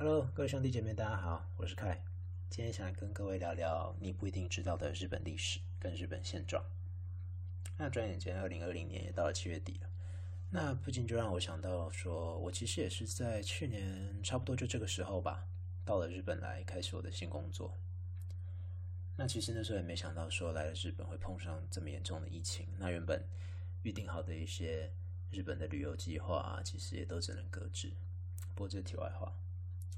Hello，各位兄弟姐妹，大家好，我是凯。今天想来跟各位聊聊你不一定知道的日本历史跟日本现状。那转眼间，二零二零年也到了七月底了。那不禁就让我想到，说我其实也是在去年差不多就这个时候吧，到了日本来开始我的新工作。那其实那时候也没想到，说来了日本会碰上这么严重的疫情。那原本预定好的一些日本的旅游计划啊，其实也都只能搁置。不过这题外话，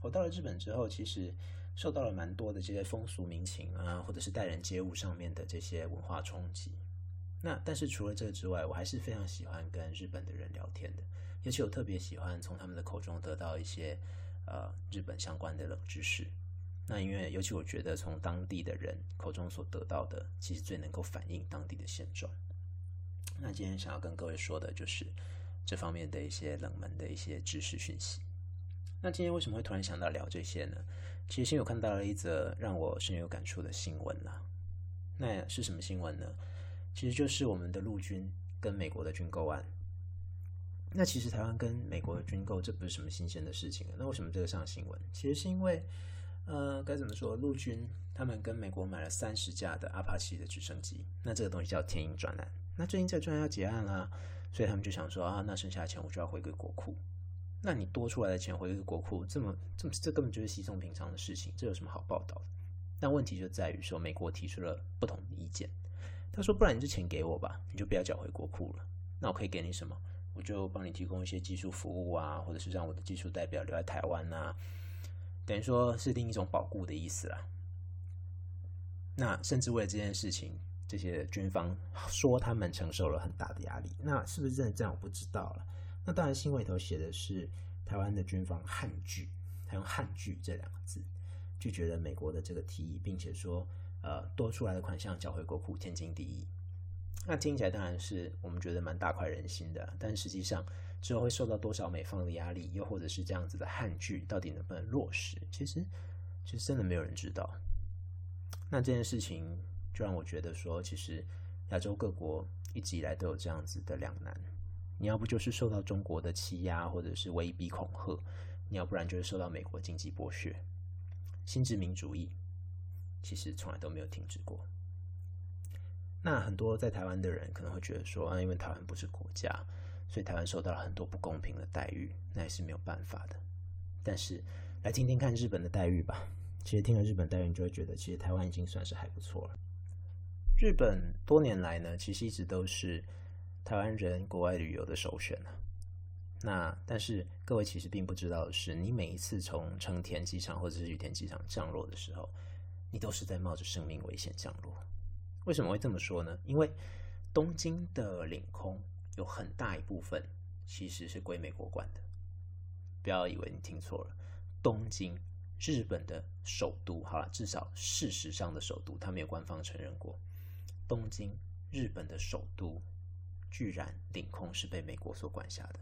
我到了日本之后，其实受到了蛮多的这些风俗民情啊，或者是待人接物上面的这些文化冲击。那但是除了这个之外，我还是非常喜欢跟日本的人聊天的，尤其我特别喜欢从他们的口中得到一些呃日本相关的冷知识。那因为尤其我觉得从当地的人口中所得到的，其实最能够反映当地的现状。那今天想要跟各位说的就是这方面的一些冷门的一些知识讯息。那今天为什么会突然想到聊这些呢？其实先有看到了一则让我深有感触的新闻啦。那是什么新闻呢？其实就是我们的陆军跟美国的军购案。那其实台湾跟美国的军购，这不是什么新鲜的事情那为什么这个上新闻？其实是因为，呃，该怎么说？陆军他们跟美国买了三十架的阿帕奇的直升机。那这个东西叫天鹰专案。那最近这专案要结案啦，所以他们就想说啊，那剩下的钱我就要回归国库。那你多出来的钱回国库，这么这么这根本就是稀松平常的事情，这有什么好报道的？但问题就在于说，美国提出了不同的意见。他说：“不然你这钱给我吧，你就不要缴回国库了。那我可以给你什么？我就帮你提供一些技术服务啊，或者是让我的技术代表留在台湾啊，等于说是另一种保护的意思啦。那甚至为了这件事情，这些军方说他们承受了很大的压力。那是不是真的这样？我不知道了。那当然，新闻里头写的是台湾的军方汉拒，他用汉拒这两个字拒绝了美国的这个提议，并且说。”呃，多出来的款项缴回国库，天经地义。那听起来当然是我们觉得蛮大快人心的，但实际上之后会受到多少美方的压力，又或者是这样子的汉剧到底能不能落实，其实其实真的没有人知道。那这件事情就让我觉得说，其实亚洲各国一直以来都有这样子的两难：你要不就是受到中国的欺压或者是威逼恐吓，你要不然就是受到美国经济剥削，新殖民主义。其实从来都没有停止过。那很多在台湾的人可能会觉得说啊，因为台湾不是国家，所以台湾受到了很多不公平的待遇，那也是没有办法的。但是来听听看日本的待遇吧。其实听了日本待遇，你就会觉得其实台湾已经算是还不错了。日本多年来呢，其实一直都是台湾人国外旅游的首选啊。那但是各位其实并不知道的是，你每一次从成田机场或者是羽田机场降落的时候。你都是在冒着生命危险降落，为什么会这么说呢？因为东京的领空有很大一部分其实是归美国管的。不要以为你听错了，东京，日本的首都，好了，至少事实上的首都，它没有官方承认过。东京，日本的首都，居然领空是被美国所管辖的。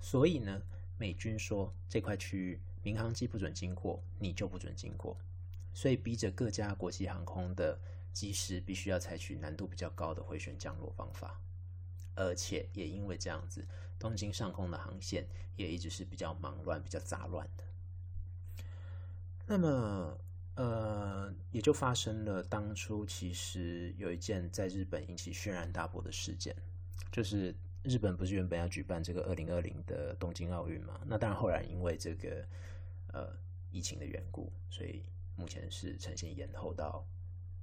所以呢，美军说这块区域民航机不准经过，你就不准经过。所以逼着各家国际航空的机师必须要采取难度比较高的回旋降落方法，而且也因为这样子，东京上空的航线也一直是比较忙乱、比较杂乱的。那么，呃，也就发生了当初其实有一件在日本引起轩然大波的事件，就是日本不是原本要举办这个二零二零的东京奥运嘛？那当然后来因为这个呃疫情的缘故，所以。目前是呈现延后到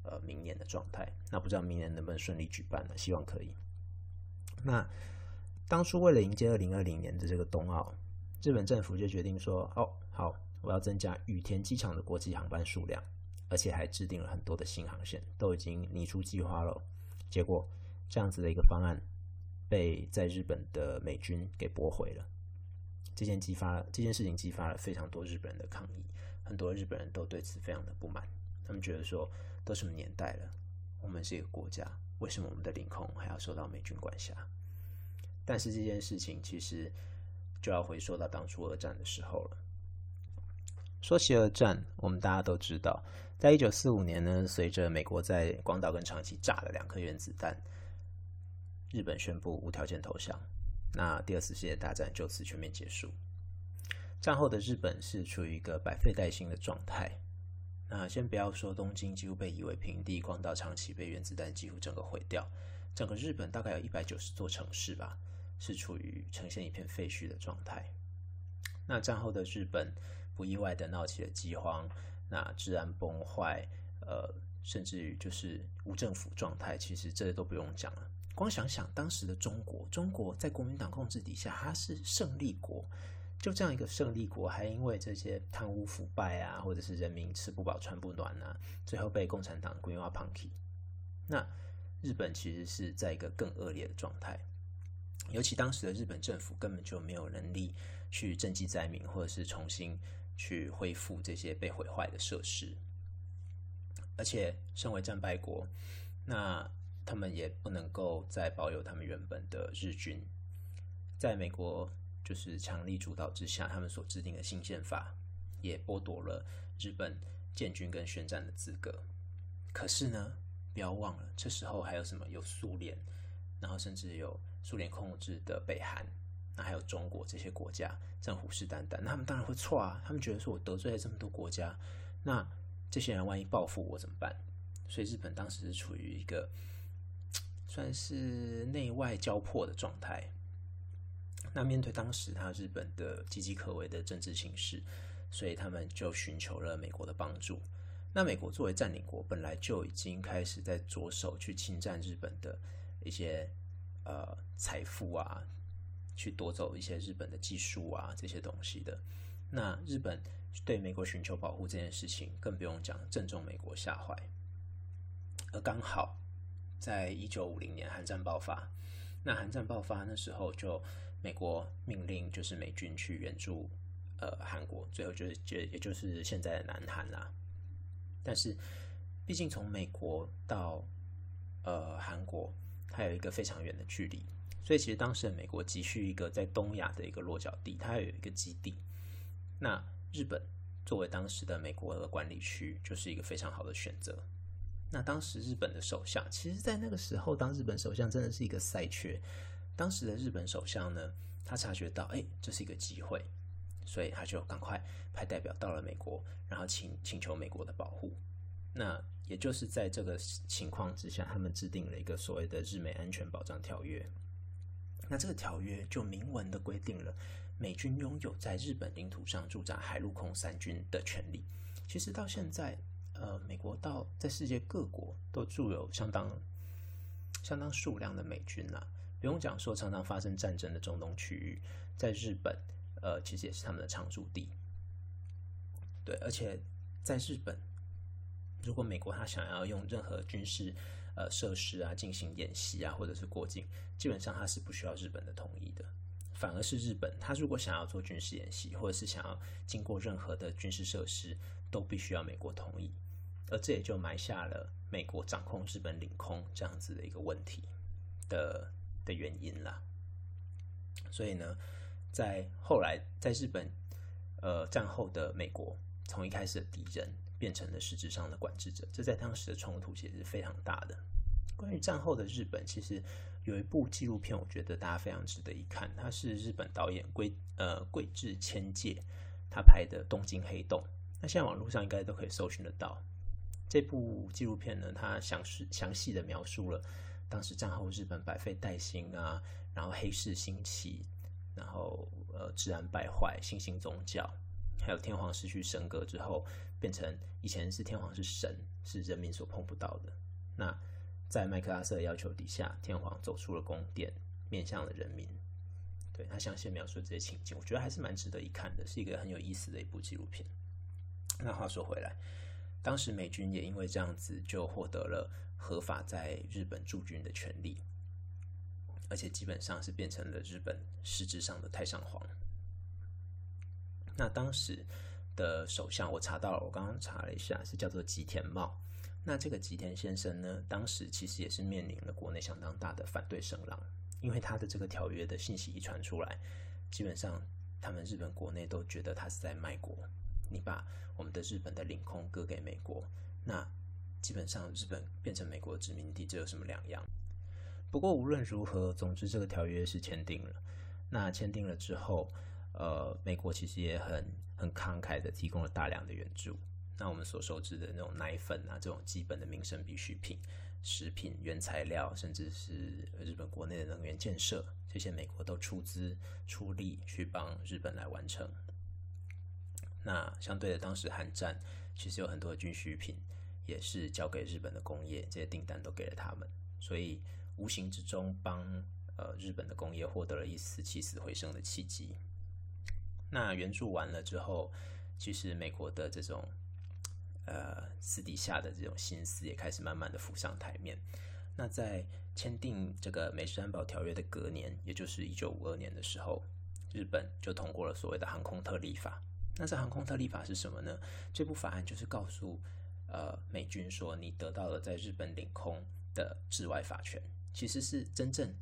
呃明年的状态，那不知道明年能不能顺利举办呢？希望可以。那当初为了迎接二零二零年的这个冬奥，日本政府就决定说：“哦，好，我要增加羽田机场的国际航班数量，而且还制定了很多的新航线，都已经拟出计划了。”结果这样子的一个方案被在日本的美军给驳回了。这件激发这件事情激发了非常多日本人的抗议。很多日本人都对此非常的不满，他们觉得说，都什么年代了，我们是一个国家，为什么我们的领空还要受到美军管辖？但是这件事情其实就要回溯到当初二战的时候了。说起二战，我们大家都知道，在一九四五年呢，随着美国在广岛跟长崎炸了两颗原子弹，日本宣布无条件投降，那第二次世界大战就此全面结束。战后的日本是处于一个百废待兴的状态。那先不要说东京几乎被夷为平地，广岛长崎被原子弹几乎整个毁掉，整个日本大概有一百九十座城市吧，是处于呈现一片废墟的状态。那战后的日本不意外的闹起了饥荒，那治安崩坏，呃，甚至于就是无政府状态，其实这都不用讲了。光想想当时的中国，中国在国民党控制底下，它是胜利国。就这样一个胜利国，还因为这些贪污腐败啊，或者是人民吃不饱穿不暖啊，最后被共产党规划胖起。那日本其实是在一个更恶劣的状态，尤其当时的日本政府根本就没有能力去赈济灾民，或者是重新去恢复这些被毁坏的设施。而且身为战败国，那他们也不能够再保有他们原本的日军，在美国。就是强力主导之下，他们所制定的新宪法也剥夺了日本建军跟宣战的资格。可是呢，不要忘了，这时候还有什么？有苏联，然后甚至有苏联控制的北韩，那还有中国这些国家正虎视眈眈。那他们当然会错啊！他们觉得说我得罪了这么多国家，那这些人万一报复我怎么办？所以日本当时是处于一个算是内外交迫的状态。那面对当时他日本的岌岌可危的政治形势，所以他们就寻求了美国的帮助。那美国作为占领国，本来就已经开始在着手去侵占日本的一些呃财富啊，去夺走一些日本的技术啊这些东西的。那日本对美国寻求保护这件事情，更不用讲，正中美国下怀。而刚好在一九五零年韩战爆发，那韩战爆发那时候就。美国命令就是美军去援助呃韩国，最后就是就也就是现在的南韩啦。但是毕竟从美国到呃韩国，它有一个非常远的距离，所以其实当时的美国急需一个在东亚的一个落脚地，它有一个基地。那日本作为当时的美国的管理区，就是一个非常好的选择。那当时日本的首相，其实在那个时候当日本首相真的是一个赛缺。当时的日本首相呢，他察觉到，哎，这是一个机会，所以他就赶快派代表到了美国，然后请请求美国的保护。那也就是在这个情况之下，他们制定了一个所谓的日美安全保障条约。那这个条约就明文的规定了美军拥有在日本领土上驻扎海陆空三军的权利。其实到现在，呃，美国到在世界各国都驻有相当相当数量的美军呐。不用讲说，常常发生战争的中东区域，在日本，呃，其实也是他们的常驻地。对，而且在日本，如果美国他想要用任何军事呃设施啊进行演习啊，或者是过境，基本上他是不需要日本的同意的。反而是日本，他如果想要做军事演习，或者是想要经过任何的军事设施，都必须要美国同意。而这也就埋下了美国掌控日本领空这样子的一个问题的。的原因啦，所以呢，在后来在日本，呃，战后的美国从一开始的敌人变成了实质上的管制者，这在当时的冲突其实是非常大的。关于战后的日本，其实有一部纪录片，我觉得大家非常值得一看，它是日本导演龟呃桂志千介他拍的《东京黑洞》，那现在网络上应该都可以搜寻得到。这部纪录片呢，它详细详细的描述了。当时战后日本百废待兴啊，然后黑市兴起，然后呃治安败坏，新兴宗教，还有天皇失去神格之后，变成以前是天皇是神，是人民所碰不到的。那在麦克阿瑟的要求底下，天皇走出了宫殿，面向了人民。对他详细描述这些情景，我觉得还是蛮值得一看的，是一个很有意思的一部纪录片。那话说回来，当时美军也因为这样子就获得了。合法在日本驻军的权利，而且基本上是变成了日本实质上的太上皇。那当时的首相，我查到了，我刚刚查了一下，是叫做吉田茂。那这个吉田先生呢，当时其实也是面临了国内相当大的反对声浪，因为他的这个条约的信息一传出来，基本上他们日本国内都觉得他是在卖国。你把我们的日本的领空割给美国，那。基本上，日本变成美国殖民地，这有什么两样？不过无论如何，总之这个条约是签订了。那签订了之后，呃，美国其实也很很慷慨的提供了大量的援助。那我们所熟知的那种奶粉啊，这种基本的民生必需品、食品原材料，甚至是日本国内的能源建设，这些美国都出资出力去帮日本来完成。那相对的，当时韩战其实有很多的军需品也是交给日本的工业，这些订单都给了他们，所以无形之中帮呃日本的工业获得了一丝起死回生的契机。那援助完了之后，其实美国的这种呃私底下的这种心思也开始慢慢的浮上台面。那在签订这个美式安保条约的隔年，也就是一九五二年的时候，日本就通过了所谓的航空特例法。那这航空特例法是什么呢？这部法案就是告诉呃美军说，你得到了在日本领空的治外法权，其实是真正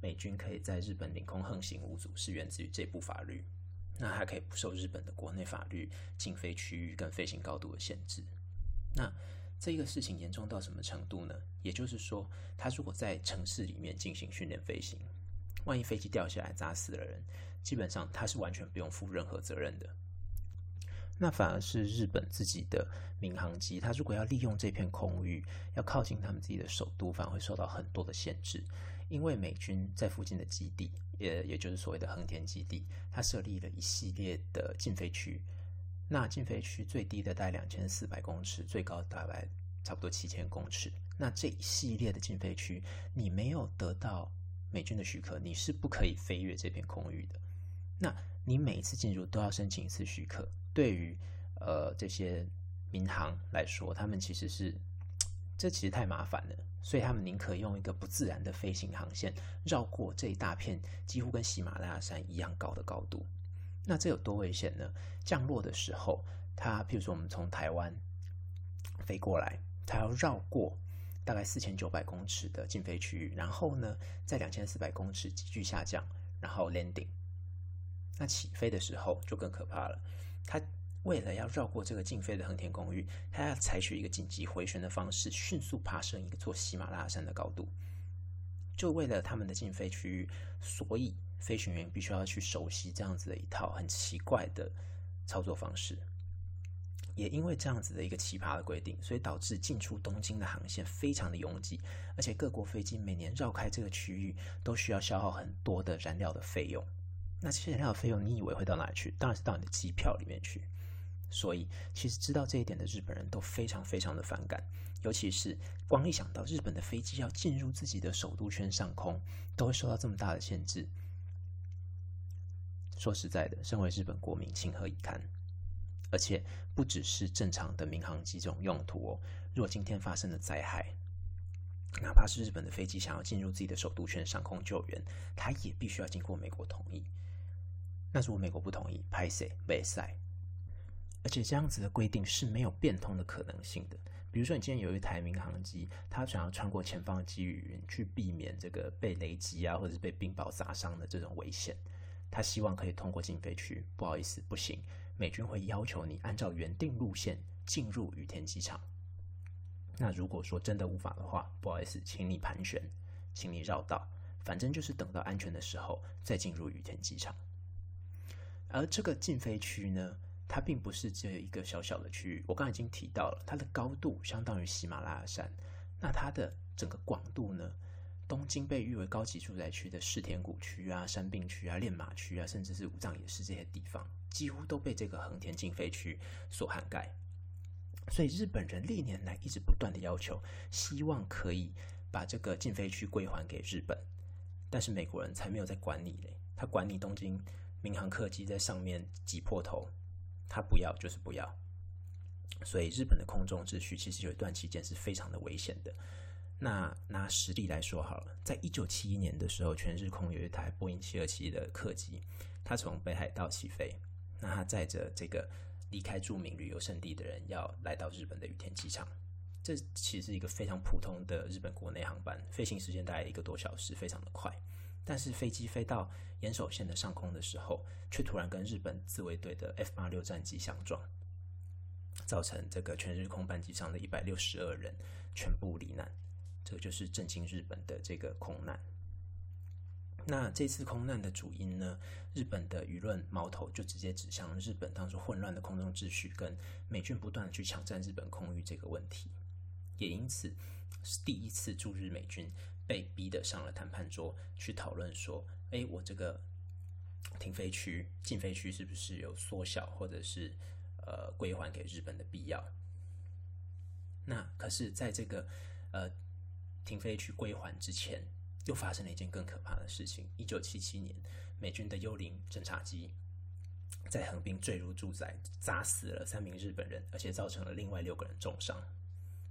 美军可以在日本领空横行无阻，是源自于这部法律。那还可以不受日本的国内法律、禁飞区域跟飞行高度的限制。那这个事情严重到什么程度呢？也就是说，他如果在城市里面进行训练飞行，万一飞机掉下来砸死了人，基本上他是完全不用负任何责任的。那反而是日本自己的民航机，它如果要利用这片空域，要靠近他们自己的首都，反而会受到很多的限制，因为美军在附近的基地。也也就是所谓的横田基地，它设立了一系列的禁飞区。那禁飞区最低的大概两千四百公尺，最高大概差不多七千公尺。那这一系列的禁飞区，你没有得到美军的许可，你是不可以飞越这片空域的。那你每一次进入都要申请一次许可。对于呃这些民航来说，他们其实是这其实太麻烦了。所以他们宁可用一个不自然的飞行航线绕过这一大片几乎跟喜马拉雅山一样高的高度。那这有多危险呢？降落的时候，它譬如说我们从台湾飞过来，它要绕过大概四千九百公尺的禁飞区域，然后呢，在两千四百公尺急剧下降，然后 landing。那起飞的时候就更可怕了，他。为了要绕过这个禁飞的横田公寓，他要采取一个紧急回旋的方式，迅速爬升一个座喜马拉雅山的高度。就为了他们的禁飞区域，所以飞行员必须要去熟悉这样子的一套很奇怪的操作方式。也因为这样子的一个奇葩的规定，所以导致进出东京的航线非常的拥挤，而且各国飞机每年绕开这个区域都需要消耗很多的燃料的费用。那这些燃料费用，你以为会到哪里去？当然是到你的机票里面去。所以，其实知道这一点的日本人都非常非常的反感，尤其是光一想到日本的飞机要进入自己的首都圈上空，都会受到这么大的限制。说实在的，身为日本国民，情何以堪？而且不只是正常的民航机这种用途哦，若今天发生了灾害，哪怕是日本的飞机想要进入自己的首都圈上空救援，它也必须要经过美国同意。那如果美国不同意，拍谁被塞？而且这样子的规定是没有变通的可能性的。比如说，你今天有一台民航机，它想要穿过前方的积雨云，去避免这个被雷击啊，或者是被冰雹砸伤的这种危险，它希望可以通过禁飞区。不好意思，不行，美军会要求你按照原定路线进入羽田机场。那如果说真的无法的话，不好意思，请你盘旋，请你绕道，反正就是等到安全的时候再进入羽田机场。而这个禁飞区呢？它并不是只有一个小小的区域，我刚才已经提到了，它的高度相当于喜马拉雅山。那它的整个广度呢？东京被誉为高级住宅区的世田谷区啊、山并区啊、练马区啊，甚至是五藏野市这些地方，几乎都被这个横田禁飞区所涵盖。所以日本人历年来一直不断的要求，希望可以把这个禁飞区归还给日本。但是美国人才没有在管你嘞，他管你东京民航客机在上面挤破头。他不要就是不要，所以日本的空中秩序其实有一段期间是非常的危险的。那拿实例来说好了，在一九七一年的时候，全日空有一台波音七二七的客机，它从北海道起飞，那它载着这个离开著名旅游胜地的人，要来到日本的羽田机场。这其实是一个非常普通的日本国内航班，飞行时间大概一个多小时，非常的快。但是飞机飞到岩手县的上空的时候，却突然跟日本自卫队的 F 八六战机相撞，造成这个全日空班机上的一百六十二人全部罹难。这就是震惊日本的这个空难。那这次空难的主因呢？日本的舆论矛头就直接指向日本当时混乱的空中秩序，跟美军不断的去抢占日本空域这个问题，也因此是第一次驻日美军被逼的上了谈判桌去讨论说：，哎，我这个停飞区、禁飞区是不是有缩小，或者是呃归还给日本的必要？那可是，在这个呃停飞区归还之前。又发生了一件更可怕的事情。一九七七年，美军的幽灵侦察机在横滨坠入住宅，砸死了三名日本人，而且造成了另外六个人重伤。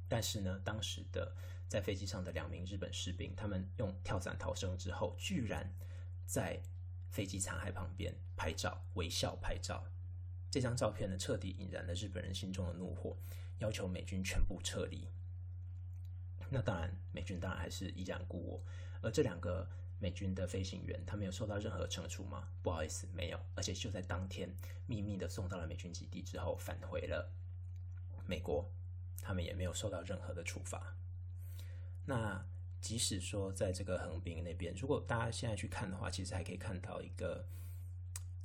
但是呢，当时的在飞机上的两名日本士兵，他们用跳伞逃生之后，居然在飞机残骸旁边拍照，微笑拍照。这张照片呢，彻底引燃了日本人心中的怒火，要求美军全部撤离。那当然，美军当然还是依然故我。而这两个美军的飞行员，他没有受到任何惩处吗？不好意思，没有。而且就在当天，秘密的送到了美军基地之后，返回了美国，他们也没有受到任何的处罚。那即使说在这个横滨那边，如果大家现在去看的话，其实还可以看到一个，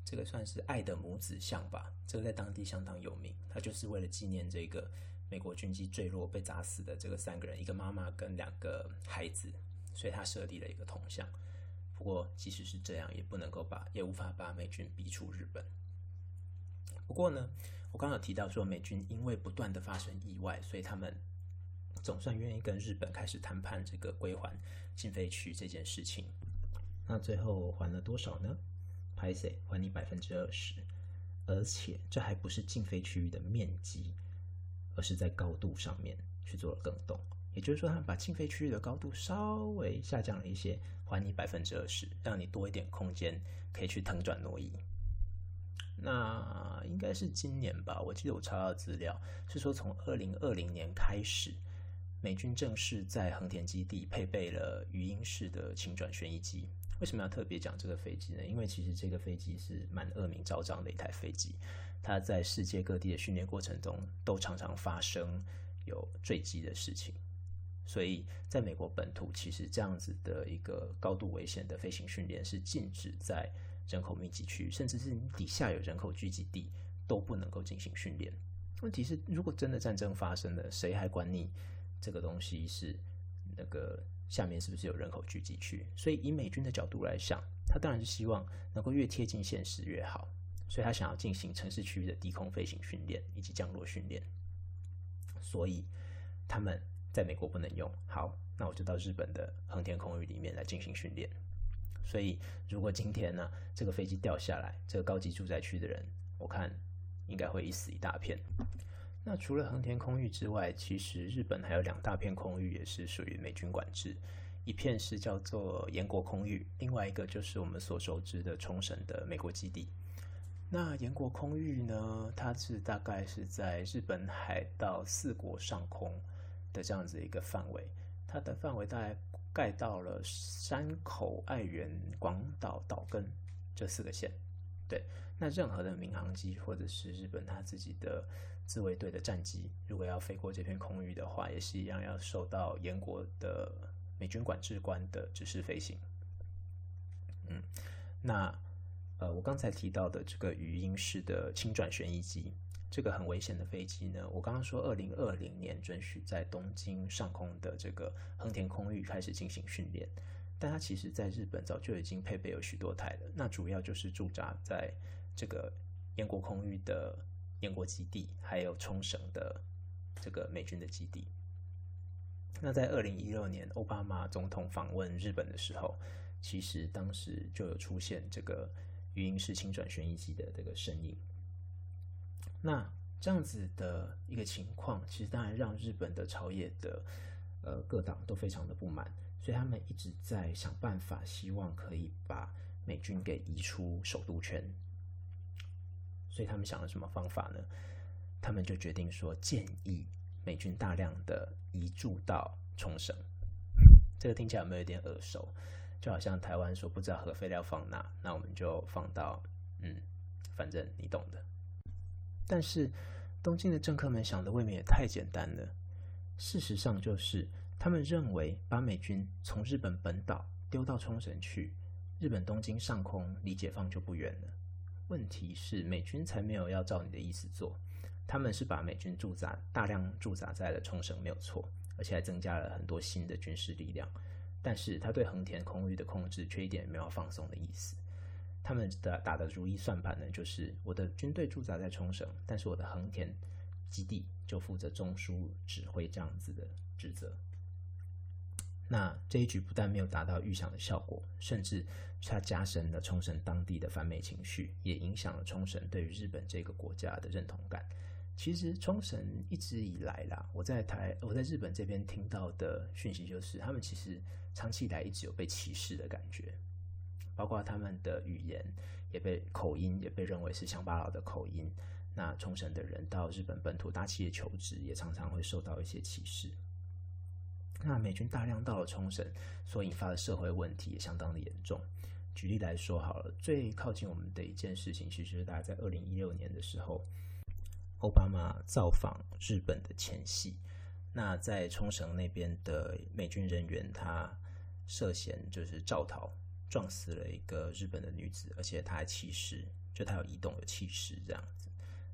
这个算是爱的母子像吧。这个在当地相当有名，它就是为了纪念这个美国军机坠落被砸死的这个三个人，一个妈妈跟两个孩子。所以他设立了一个铜像。不过，即使是这样，也不能够把，也无法把美军逼出日本。不过呢，我刚刚有提到说，美军因为不断的发生意外，所以他们总算愿意跟日本开始谈判这个归还禁飞区这件事情。那最后还了多少呢？拍 C 还你百分之二十，而且这还不是禁飞区域的面积，而是在高度上面去做了更动。也就是说，他们把禁飞区域的高度稍微下降了一些，还你百分之二十，让你多一点空间可以去腾转挪移。那应该是今年吧？我记得我查到资料是说，从二零二零年开始，美军正式在横田基地配备了语音式的轻转旋翼机。为什么要特别讲这个飞机呢？因为其实这个飞机是蛮恶名昭彰的一台飞机，它在世界各地的训练过程中都常常发生有坠机的事情。所以，在美国本土，其实这样子的一个高度危险的飞行训练是禁止在人口密集区，甚至是你底下有人口聚集地都不能够进行训练。问题是，如果真的战争发生了，谁还管你这个东西是那个下面是不是有人口聚集区？所以，以美军的角度来想，他当然是希望能够越贴近现实越好，所以他想要进行城市区域的低空飞行训练以及降落训练。所以，他们。在美国不能用，好，那我就到日本的横田空域里面来进行训练。所以，如果今天呢，这个飞机掉下来，这个高级住宅区的人，我看应该会一死一大片。那除了横田空域之外，其实日本还有两大片空域也是属于美军管制，一片是叫做岩国空域，另外一个就是我们所熟知的冲绳的美国基地。那岩国空域呢，它是大概是在日本海到四国上空。的这样子一个范围，它的范围大概盖到了山口、爱媛、广岛、岛根这四个县。对，那任何的民航机或者是日本他自己的自卫队的战机，如果要飞过这片空域的话，也是一样要受到严国的美军管制官的指示飞行。嗯，那呃，我刚才提到的这个语音式的轻转旋翼机。这个很危险的飞机呢，我刚刚说，二零二零年准许在东京上空的这个横田空域开始进行训练，但它其实在日本早就已经配备有许多台了。那主要就是驻扎在这个燕国空域的燕国基地，还有冲绳的这个美军的基地。那在二零一六年奥巴马总统访问日本的时候，其实当时就有出现这个语音式轻转旋翼机的这个身影。那这样子的一个情况，其实当然让日本的朝野的呃各党都非常的不满，所以他们一直在想办法，希望可以把美军给移出首都圈。所以他们想了什么方法呢？他们就决定说，建议美军大量的移驻到冲绳。这个听起来有没有点耳熟？就好像台湾说不知道核废料放哪，那我们就放到嗯，反正你懂的。但是，东京的政客们想的未免也太简单了。事实上，就是他们认为把美军从日本本岛丢到冲绳去，日本东京上空离解放就不远了。问题是美军才没有要照你的意思做，他们是把美军驻扎大量驻扎在了冲绳，没有错，而且还增加了很多新的军事力量。但是他对横田空域的控制却一点也没有放松的意思。他们的打的如意算盘呢，就是我的军队驻扎在冲绳，但是我的横田基地就负责中枢指挥这样子的职责。那这一局不但没有达到预想的效果，甚至它加深了冲绳当地的反美情绪，也影响了冲绳对于日本这个国家的认同感。其实冲绳一直以来啦，我在台我在日本这边听到的讯息就是，他们其实长期以来一直有被歧视的感觉，包括他们的语言也被口音也被认为是乡巴佬的口音。那冲绳的人到日本本土大企业求职，也常常会受到一些歧视。那美军大量到了冲绳，所引发的社会问题也相当的严重。举例来说好了，最靠近我们的一件事情，其实是大家在二零一六年的时候，奥巴马造访日本的前夕。那在冲绳那边的美军人员，他涉嫌就是造逃，撞死了一个日本的女子，而且他还弃尸，就他有移动有弃尸这样子。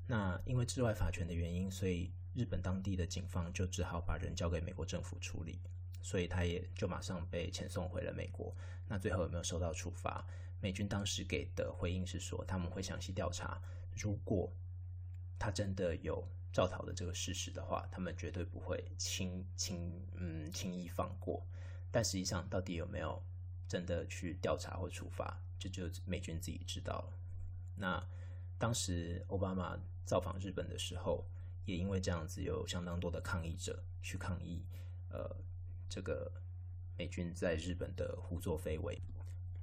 那因为治外法权的原因，所以。日本当地的警方就只好把人交给美国政府处理，所以他也就马上被遣送回了美国。那最后有没有受到处罚？美军当时给的回应是说他们会详细调查，如果他真的有造逃的这个事实的话，他们绝对不会轻轻嗯轻易放过。但实际上到底有没有真的去调查或处罚，这就美军自己知道了。那当时奥巴马造访日本的时候。也因为这样子，有相当多的抗议者去抗议，呃，这个美军在日本的胡作非为。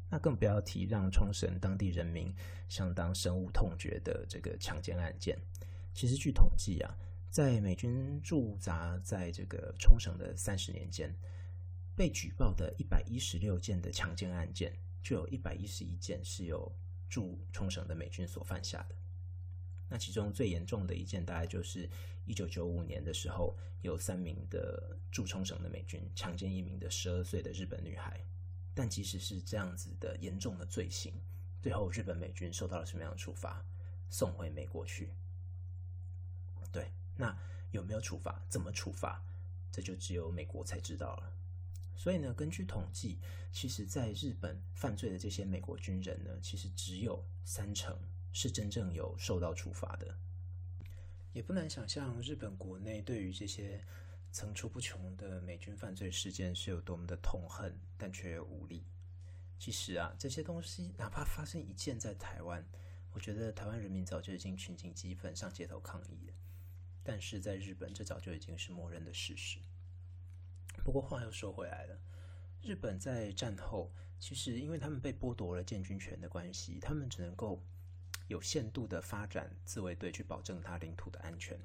那更不要提让冲绳当地人民相当深恶痛绝的这个强奸案件。其实据统计啊，在美军驻扎在这个冲绳的三十年间，被举报的一百一十六件的强奸案件，就有一百一十一件是由驻冲绳的美军所犯下的。那其中最严重的一件，大概就是一九九五年的时候，有三名的驻冲绳的美军强奸一名的十二岁的日本女孩。但即使是这样子的严重的罪行，最后日本美军受到了什么样的处罚？送回美国去。对，那有没有处罚？怎么处罚？这就只有美国才知道了。所以呢，根据统计，其实在日本犯罪的这些美国军人呢，其实只有三成。是真正有受到处罚的，也不难想象日本国内对于这些层出不穷的美军犯罪事件是有多么的痛恨，但却又无力。其实啊，这些东西哪怕发生一件在台湾，我觉得台湾人民早就已经群情激愤上街头抗议了。但是在日本，这早就已经是默认的事实。不过话又说回来了，日本在战后其实因为他们被剥夺了建军权的关系，他们只能够。有限度的发展自卫队去保证它领土的安全，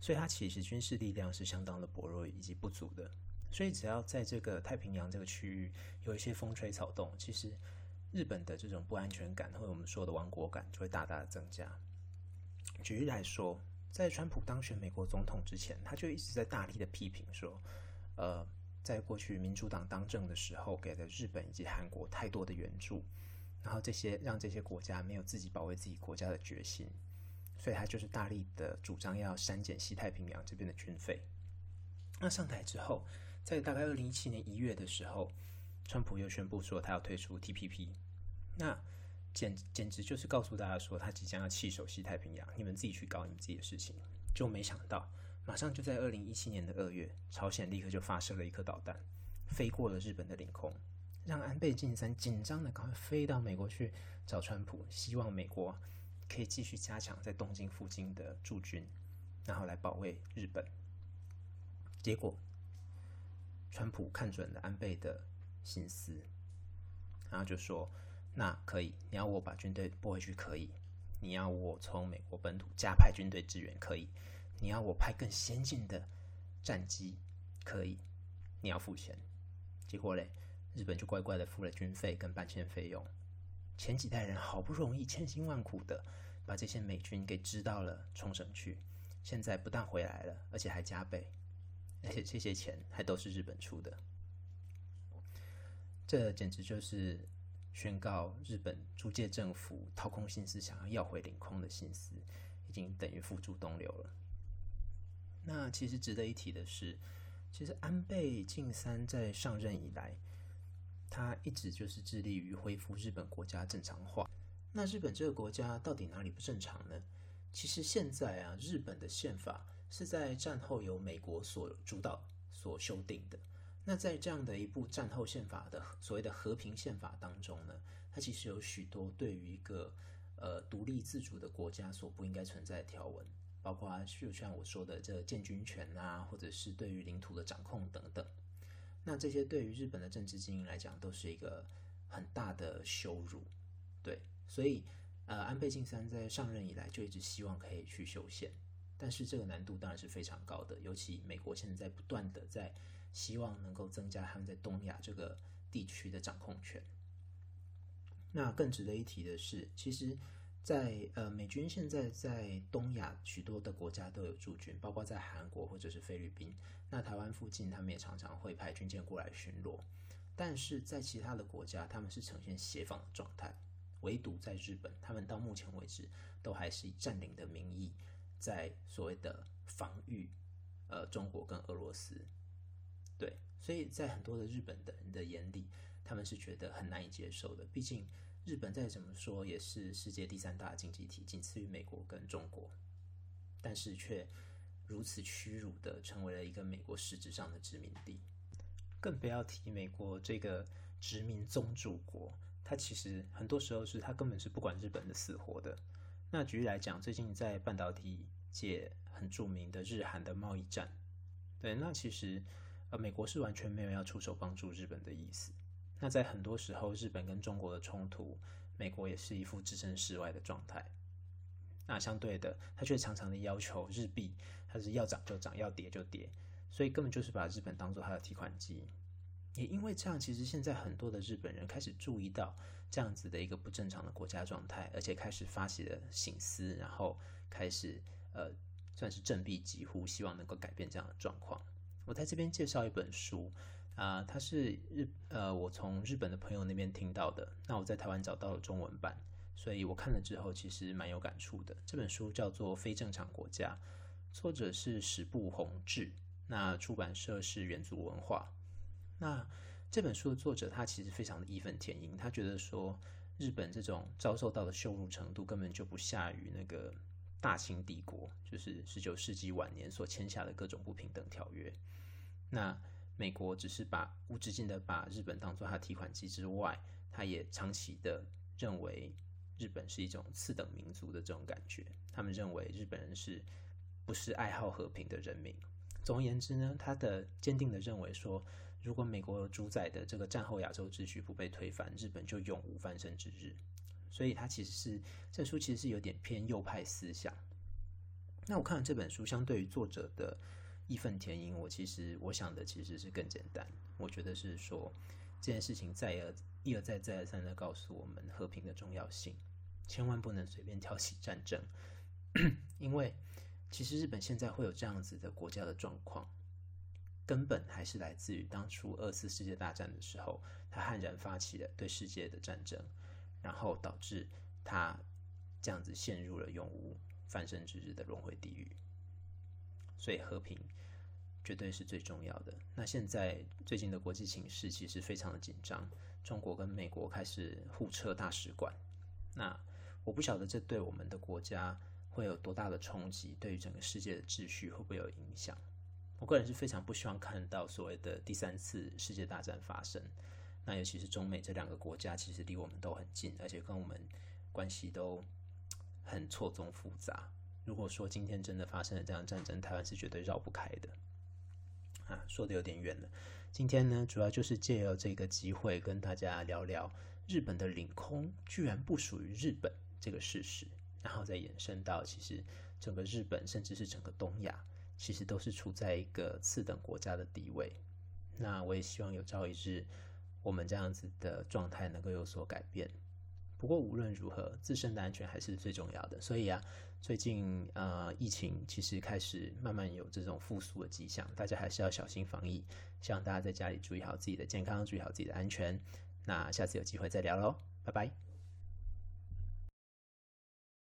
所以它其实军事力量是相当的薄弱以及不足的。所以只要在这个太平洋这个区域有一些风吹草动，其实日本的这种不安全感或者我们说的亡国感就会大大的增加。举例来说，在川普当选美国总统之前，他就一直在大力的批评说，呃，在过去民主党当政的时候，给了日本以及韩国太多的援助。然后这些让这些国家没有自己保卫自己国家的决心，所以他就是大力的主张要删减西太平洋这边的军费。那上台之后，在大概二零一七年一月的时候，川普又宣布说他要退出 TPP，那简简直就是告诉大家说他即将要弃守西太平洋，你们自己去搞你们自己的事情。就没想到，马上就在二零一七年的二月，朝鲜立刻就发射了一颗导弹，飞过了日本的领空。让安倍晋三紧张的赶快飞到美国去找川普，希望美国可以继续加强在东京附近的驻军，然后来保卫日本。结果，川普看准了安倍的心思，然后就说：“那可以，你要我把军队拨回去可以，你要我从美国本土加派军队支援可以，你要我派更先进的战机可以，你要付钱。”结果嘞？日本就乖乖的付了军费跟搬迁费用。前几代人好不容易千辛万苦的把这些美军给支到了冲绳去，现在不但回来了，而且还加倍，而且这些钱还都是日本出的。这简直就是宣告日本租界政府掏空心思想要要回领空的心思，已经等于付诸东流了。那其实值得一提的是，其实安倍晋三在上任以来，他一直就是致力于恢复日本国家正常化。那日本这个国家到底哪里不正常呢？其实现在啊，日本的宪法是在战后由美国所主导、所修订的。那在这样的一部战后宪法的所谓的和平宪法当中呢，它其实有许多对于一个呃独立自主的国家所不应该存在的条文，包括就像我说的这建军权啊，或者是对于领土的掌控等等。那这些对于日本的政治精英来讲，都是一个很大的羞辱，对。所以，呃，安倍晋三在上任以来就一直希望可以去修宪，但是这个难度当然是非常高的。尤其美国现在不断的在希望能够增加他们在东亚这个地区的掌控权。那更值得一提的是，其实，在呃美军现在在东亚许多的国家都有驻军，包括在韩国或者是菲律宾。那台湾附近，他们也常常会派军舰过来巡逻。但是在其他的国家，他们是呈现协防的状态。唯独在日本，他们到目前为止都还是以占领的名义，在所谓的防御，呃，中国跟俄罗斯，对，所以在很多的日本的人的眼里，他们是觉得很难以接受的。毕竟日本再怎么说也是世界第三大经济体，仅次于美国跟中国，但是却如此屈辱的成为了一个美国实质上的殖民地，更不要提美国这个殖民宗主国。他其实很多时候是他根本是不管日本的死活的。那举例来讲，最近在半导体界很著名的日韩的贸易战，对，那其实呃美国是完全没有要出手帮助日本的意思。那在很多时候，日本跟中国的冲突，美国也是一副置身事外的状态。那相对的，他却常常的要求日币，它是要涨就涨，要跌就跌，所以根本就是把日本当做他的提款机。也因为这样，其实现在很多的日本人开始注意到这样子的一个不正常的国家状态，而且开始发起了醒思，然后开始呃算是振臂疾呼，希望能够改变这样的状况。我在这边介绍一本书啊，它是日呃我从日本的朋友那边听到的，那我在台湾找到了中文版，所以我看了之后其实蛮有感触的。这本书叫做《非正常国家》，作者是史部宏志，那出版社是远足文化。那这本书的作者他其实非常的义愤填膺，他觉得说日本这种遭受到的羞辱程度根本就不下于那个大清帝国，就是十九世纪晚年所签下的各种不平等条约。那美国只是把无止境的把日本当做他提款机之外，他也长期的认为日本是一种次等民族的这种感觉。他们认为日本人是不是爱好和平的人民？总而言之呢，他的坚定的认为说。如果美国主宰的这个战后亚洲秩序不被推翻，日本就永无翻身之日。所以，他其实是这书其实是有点偏右派思想。那我看了这本书，相对于作者的义愤填膺，我其实我想的其实是更简单。我觉得是说这件事情再而一而再再而三的告诉我们和平的重要性，千万不能随便挑起战争，因为其实日本现在会有这样子的国家的状况。根本还是来自于当初二次世界大战的时候，他悍然发起了对世界的战争，然后导致他这样子陷入了永无翻身之日的轮回地狱。所以和平绝对是最重要的。那现在最近的国际形势其实非常的紧张，中国跟美国开始互撤大使馆。那我不晓得这对我们的国家会有多大的冲击，对于整个世界的秩序会不会有影响？我个人是非常不希望看到所谓的第三次世界大战发生。那尤其是中美这两个国家，其实离我们都很近，而且跟我们关系都很错综复杂。如果说今天真的发生了这样战争，台湾是绝对绕不开的。啊，说的有点远了。今天呢，主要就是借由这个机会跟大家聊聊日本的领空居然不属于日本这个事实，然后再延伸到其实整个日本，甚至是整个东亚。其实都是处在一个次等国家的地位。那我也希望有朝一日，我们这样子的状态能够有所改变。不过无论如何，自身的安全还是最重要的。所以啊，最近呃，疫情其实开始慢慢有这种复苏的迹象，大家还是要小心防疫。希望大家在家里注意好自己的健康，注意好自己的安全。那下次有机会再聊喽，拜拜。